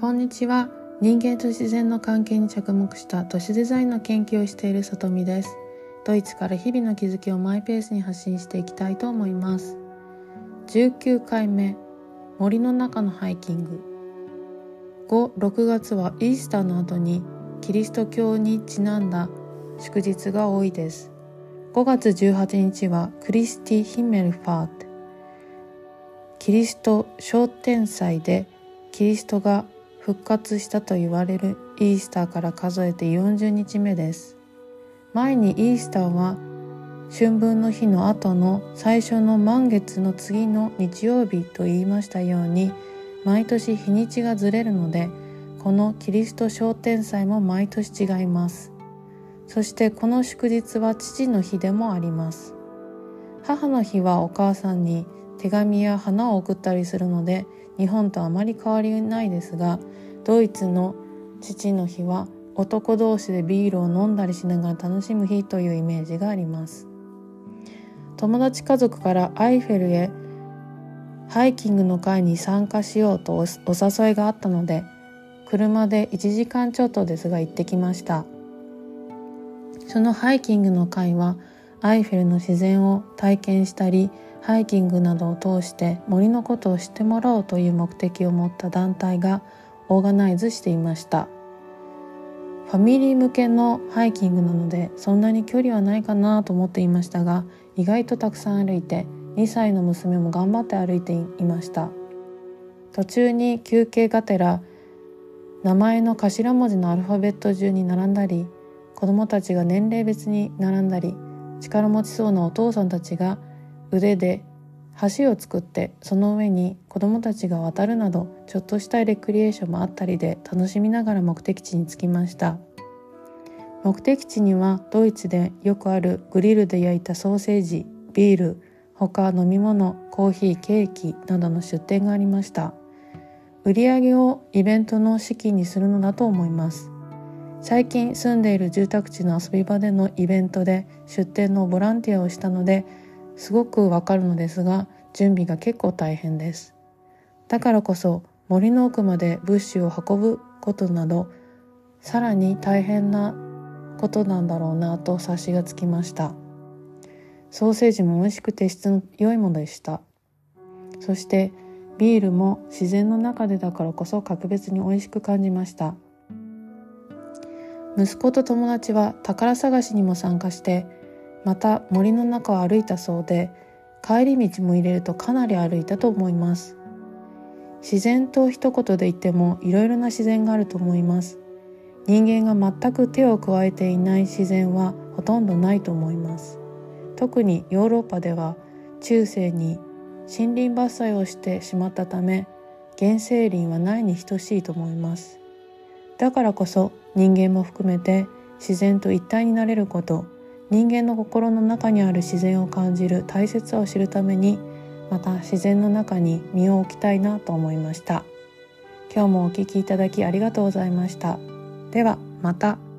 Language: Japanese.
こんにちは。人間と自然の関係に着目した都市デザインの研究をしている里見です。ドイツから日々の気づきをマイペースに発信していきたいと思います。19回目森の中のハイキング。5、6月はイースターの後にキリスト教にちなんだ祝日が多いです。5月18日はクリスティ・ヒメルファーテキリスト昇天祭でキリストが復活したと言われるイースターから数えて40日目です。前にイースターは春分の日の後の最初の満月の次の日曜日と言いましたように毎年日にちがずれるのでこのキリスト昇天祭も毎年違います。そしてこの祝日は父の日でもあります。母の日はお母さんに手紙や花を送ったりするので日本とあまり変わりないですがドイツの父の日は男同士でビールを飲んだりしながら楽しむ日というイメージがあります。友達家族からアイフェルへハイキングの会に参加しようとお誘いがあったので車で1時間ちょっとですが行ってきました。そのハイキングの会はアイフェルの自然を体験したりハイキングなどを通して森のことを知ってもらおうという目的を持った団体がオーガナイズしていました。ファミリー向けのハイキングなのでそんなに距離はないかなと思っていましたが意外とたくさん歩いて2歳の娘も頑張って歩いていました。途中に休憩がてら名前の頭文字のアルファベット順に並んだり子供たちが年齢別に並んだり力持ちそうなお父さんたちが腕で橋を作ってその上に子供たちが渡るなどちょっとしたレクリエーションもあったりで楽しみながら目的地に着きました。目的地にはドイツでよくあるグリルで焼いたソーセージビール他飲み物コーヒーケーキなどの出店がありました。売り上げをイベントの資金にするのだと思います。最近住んでいる住宅地の遊び場でのイベントで出店のボランティアをしたのですごくわかるのですが準備が結構大変です。だからこそ森の奥まで物資を運ぶことなどさらに大変なことなんだろうなと察しがつきました。ソーセージも美味しくて質の良いものでした。そしてビールも自然の中でだからこそ格別に美味しく感じました。息子と友達は宝探しにも参加してまた森の中を歩いたそうで帰り道も入れるとかなり歩いたと思います。自然と一言で言ってもいろいろな自然があると思います。人間が全く手を加えていない自然はほとんどないと思います。特にヨーロッパでは中世に森林伐採をしてしまったため原生林はないに等しいと思います。だからこそ人間も含めて自然と一体になれること。人間の心の中にある自然を感じる大切さを知るためにまた自然の中に身を置きたいなと思いました今日もお聴きいただきありがとうございましたではまた。